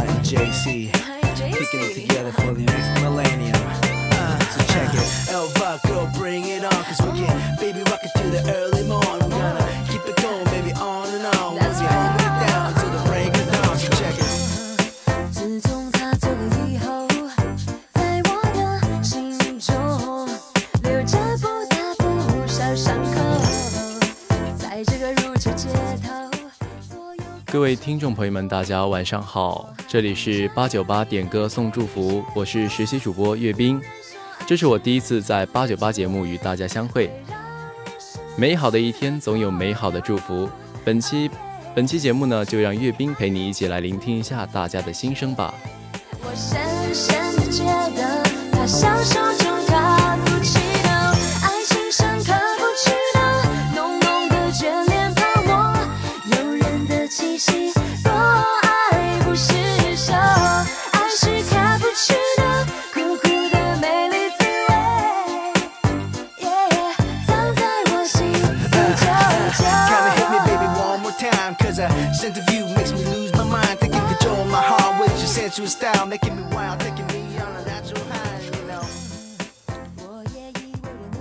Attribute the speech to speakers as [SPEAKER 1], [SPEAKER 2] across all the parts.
[SPEAKER 1] And JC. Kicking it together for the next millennium. Uh, so check it. Elva, girl, bring it on. Cause we can, baby, rock it to the early morn.
[SPEAKER 2] 各位听众朋友们，大家晚上好，这里是八九八点歌送祝福，我是实习主播岳斌，这是我第一次在八九八节目与大家相会。美好的一天总有美好的祝福，本期本期节目呢，就让岳斌陪你一起来聆听一下大家的心声吧。
[SPEAKER 3] 我深深的觉得，他像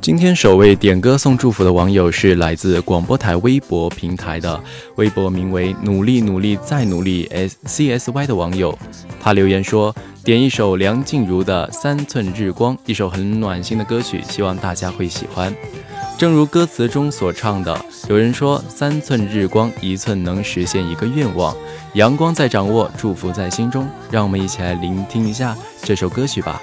[SPEAKER 2] 今天首位点歌送祝福的网友是来自广播台微博平台的，微博名为“努力努力再努力 S C S Y” 的网友，他留言说：“点一首梁静茹的《三寸日光》，一首很暖心的歌曲，希望大家会喜欢。”正如歌词中所唱的，有人说：“三寸日光，一寸能实现一个愿望。阳光在掌握，祝福在心中。”让我们一起来聆听一下这首歌曲吧。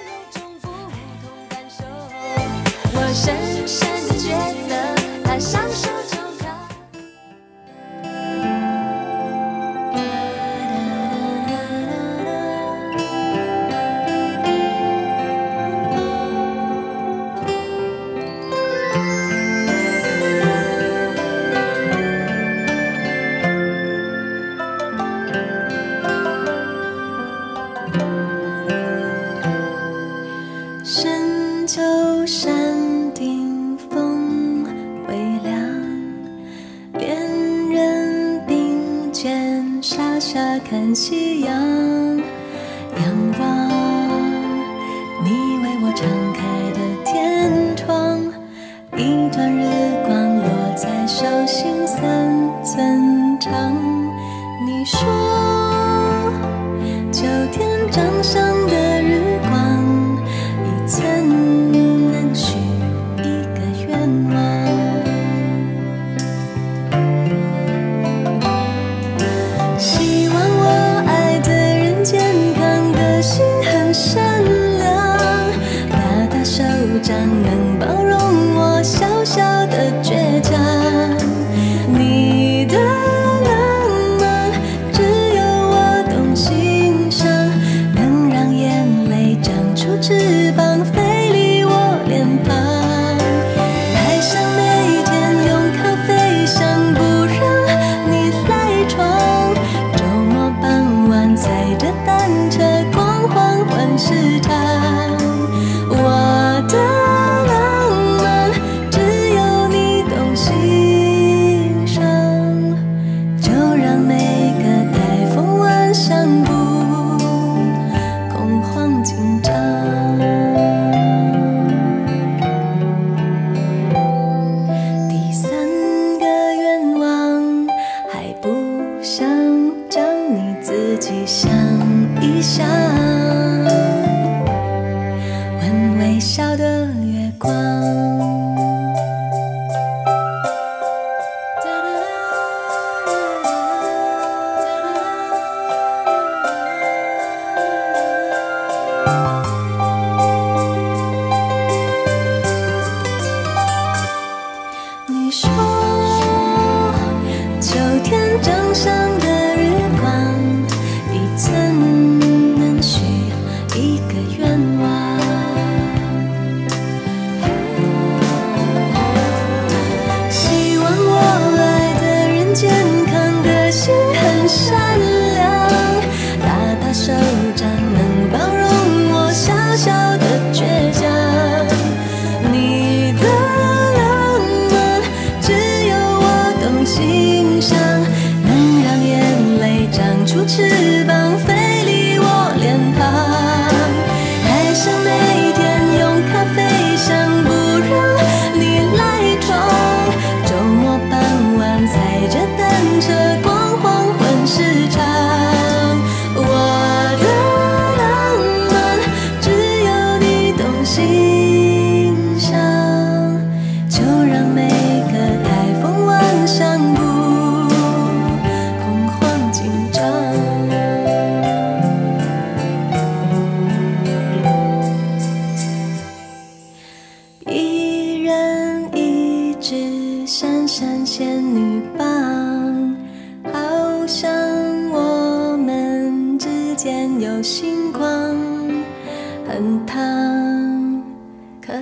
[SPEAKER 3] 欣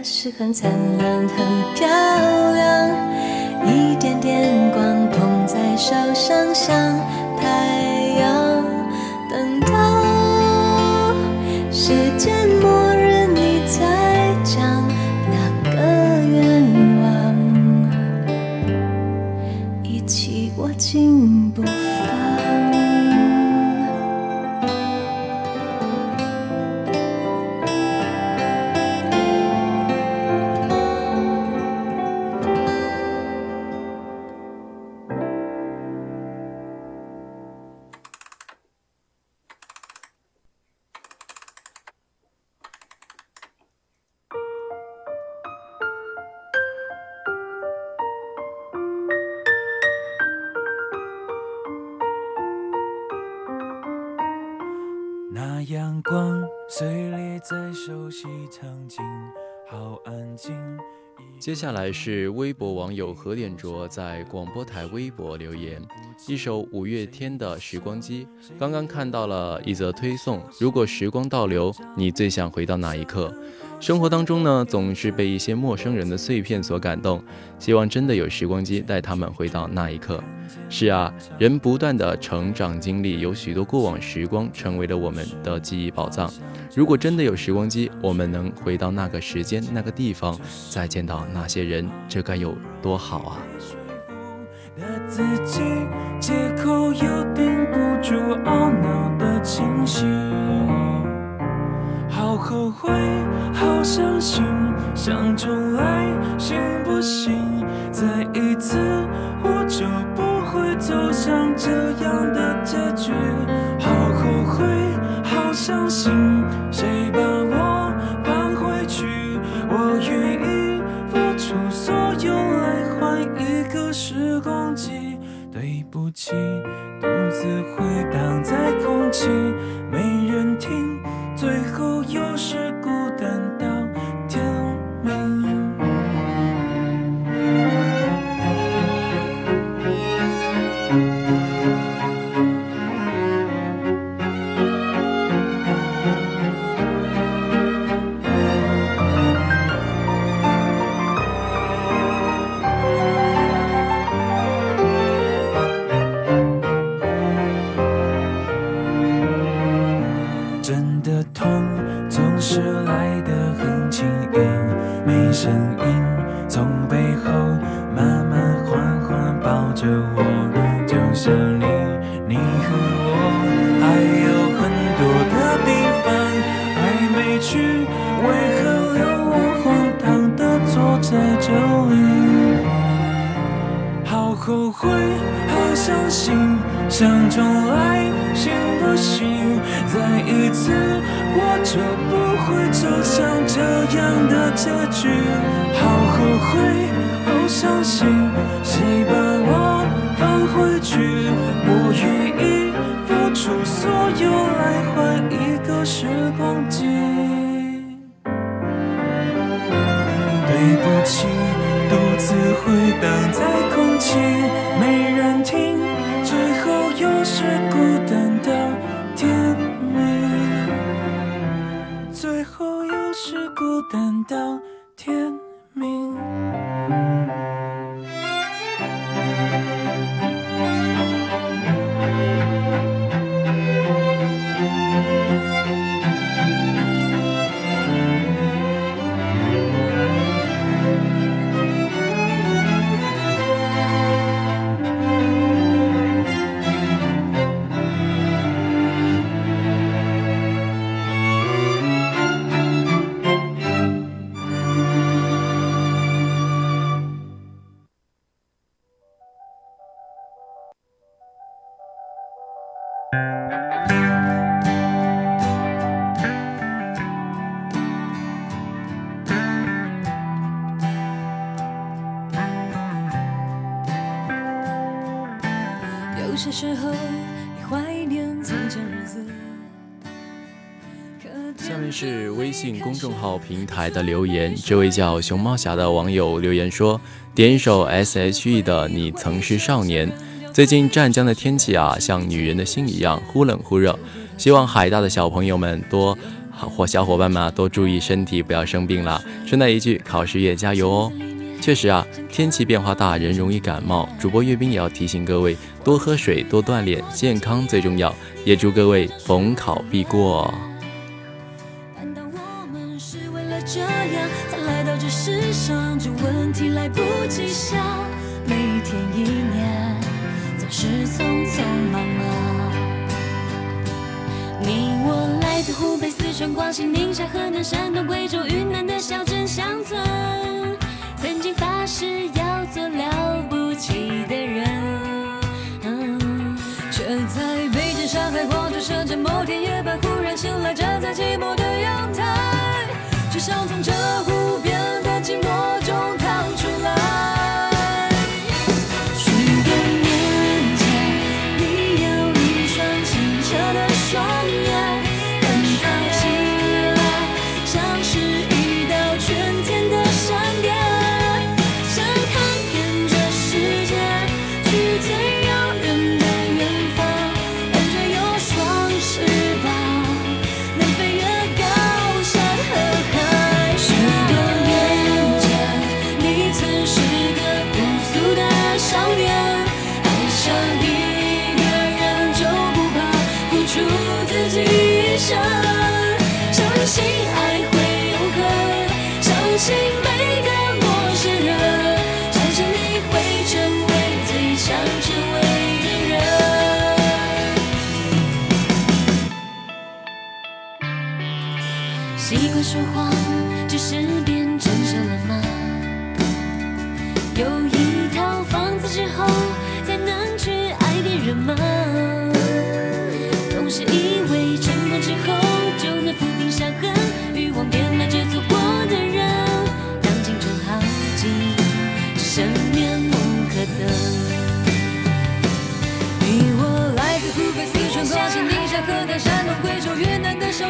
[SPEAKER 3] 是很灿烂，很漂亮，一点点光捧在手上像太
[SPEAKER 4] 光碎裂在熟悉场景，好安静。
[SPEAKER 5] 接下来是微博网友何点卓在广播台微博留言，一首五月天的《时光机》。刚刚看到了一则推送，如果时光倒流，你最想回到哪一刻？生活当中呢，总是被一些陌生人的碎片所感动，希望真的有时光机带他们回到那一刻。是啊，人不断的成长经历，有许多过往时光成为了我们的记忆宝藏。如果真的有时光机，我们能回到那个时间、那个地方，再见到那些人，这该有多好啊！
[SPEAKER 4] 自己，借口又顶不住懊恼的清醒。好后悔，好伤心，想重来行不行？再一次，我就不会走向这样的结局。好后悔，好伤心，谁把我放回去？我愿意付出所有来换一个时光机。对不起，独自回荡在空气，我，就像你，你和我还有很多的地方还没去，为何留我荒唐的坐在这里？好后悔，好伤心，想重来行不行？再一次，我就不会走向这样的结局。好后悔，好伤心，谁把我放回去？我愿意付出所有来换一个时光机。对不起，独自回荡在空气，没人听，最后又是孤单到天明，最后又是孤单到
[SPEAKER 5] 公众号平台的留言，这位叫熊猫侠的网友留言说：“点一首 S.H.E 的《你曾是少年》。最近湛江的天气啊，像女人的心一样忽冷忽热，希望海大的小朋友们多或小伙伴们多注意身体，不要生病了。顺带一句，考试也加油哦。确实啊，天气变化大，人容易感冒。主播阅兵也要提醒各位，多喝水，多锻炼，健康最重要。也祝各位逢考必过。”
[SPEAKER 3] 不及想，每天一年总是匆匆忙忙。你我来自湖北、四川、广西、宁夏、河南、山东、贵州、云南的小镇乡村，曾经发誓要做了不起的人，却在北京、上海、广州、深圳，某天夜半忽然醒来，站在寂寞的阳台，只想从这无边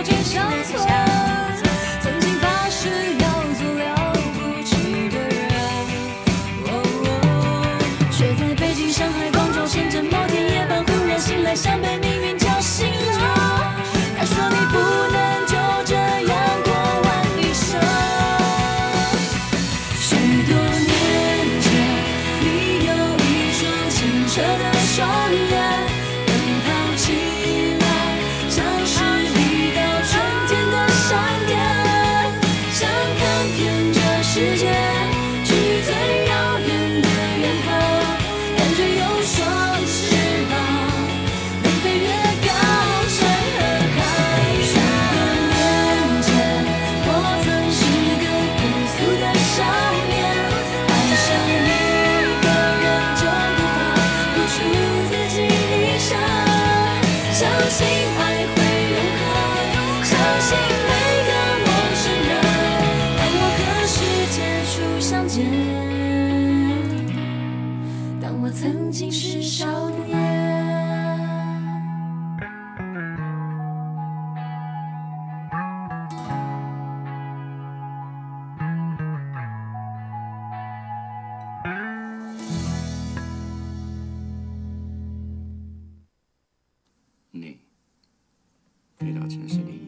[SPEAKER 3] 一生所 Saya.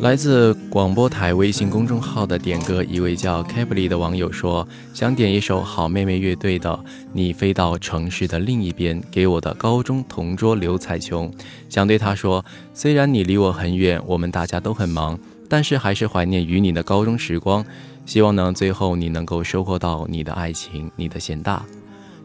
[SPEAKER 5] 来自广播台微信公众号的点歌，一位叫 k a b l y 的网友说，想点一首好妹妹乐队的《你飞到城市的另一边》，给我的高中同桌刘彩琼。想对她说，虽然你离我很远，我们大家都很忙，但是还是怀念与你的高中时光。希望呢，最后你能够收获到你的爱情，你的贤大。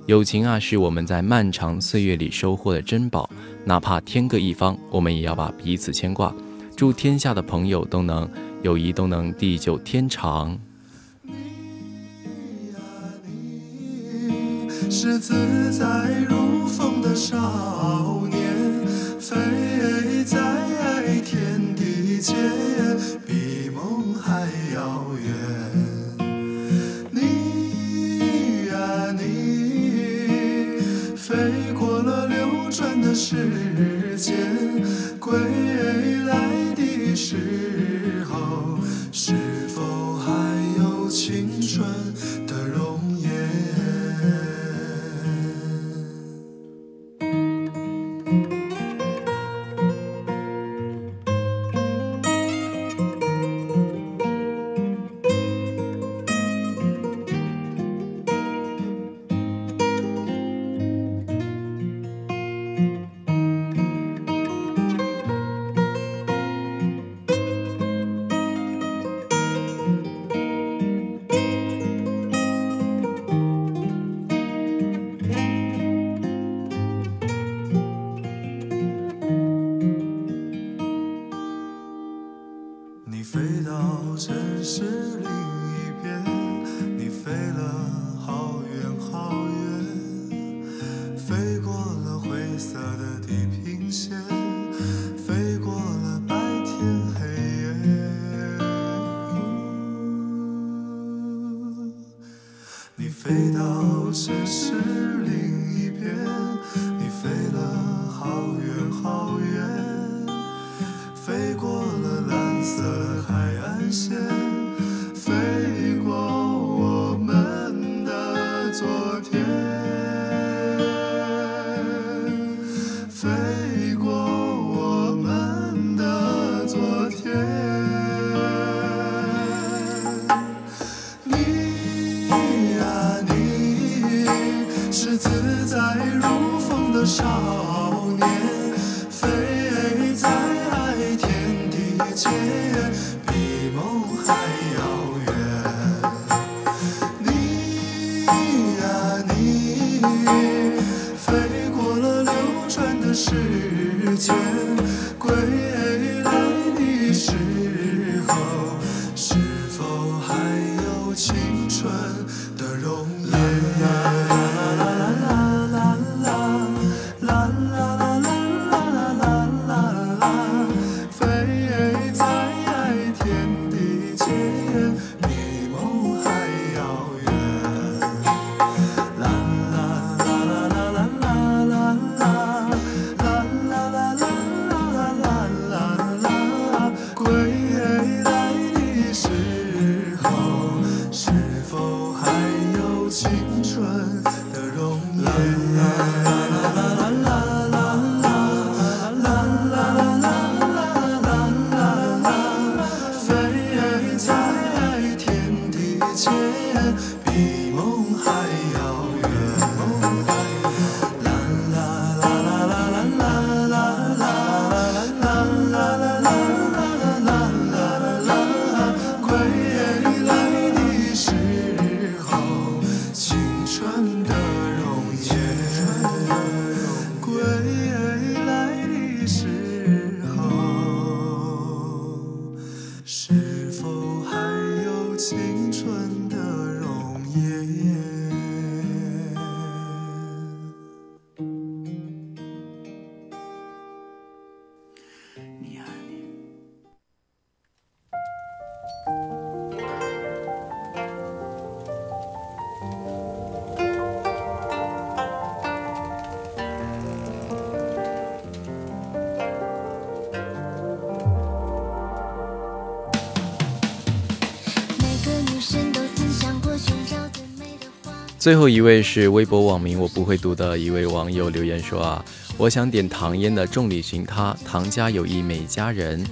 [SPEAKER 5] 友情啊，是我们在漫长岁月里收获的珍宝，哪怕天各一方，我们也要把彼此牵挂。祝天下的朋友都能友谊都能地久天长。
[SPEAKER 6] 是自在如风的少年，飞在天地间，时间，归来的时候，是否你飞到城市是否还有
[SPEAKER 7] 情
[SPEAKER 5] 最后一位是微博网名我不会读的一位网友留言说啊，我想点唐嫣的《众里寻他》，唐家有一美佳人，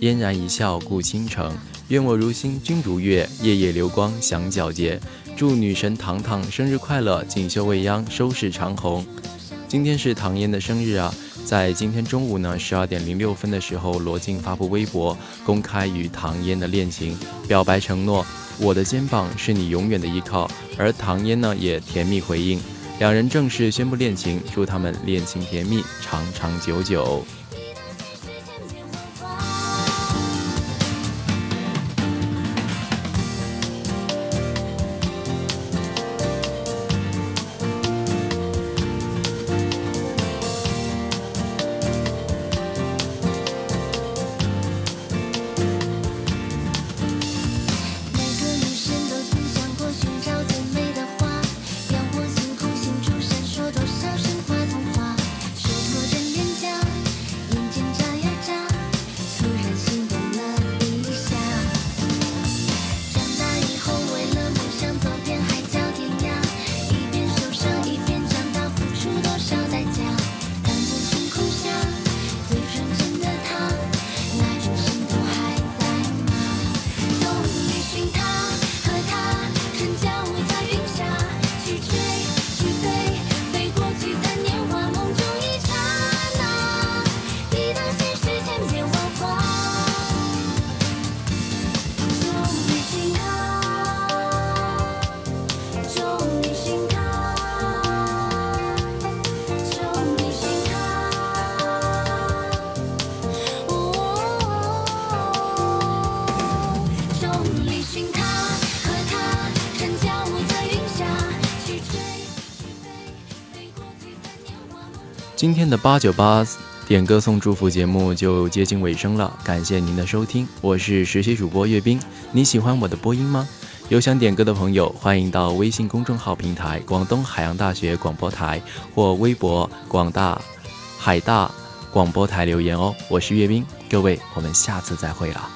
[SPEAKER 5] 嫣然一笑顾倾城。愿我如星君如月，夜夜流光响皎洁。祝女神糖糖生日快乐，锦绣未央，收视长虹。今天是唐嫣的生日啊，在今天中午呢十二点零六分的时候，罗晋发布微博，公开与唐嫣的恋情，表白承诺我的肩膀是你永远的依靠，而唐嫣呢也甜蜜回应，
[SPEAKER 3] 两人正式宣布恋情，祝他们恋情甜蜜，长长久久。今天的八九八点歌送祝福节目就接近尾声了，感谢您的收听，我是实习主播岳斌。你喜欢我的播音吗？有想点歌的朋友，欢迎到微信公众号平台“广东海洋大学广播台”或微博“广大海大广播台”留言哦。我是岳斌，各位，我们下次再会了。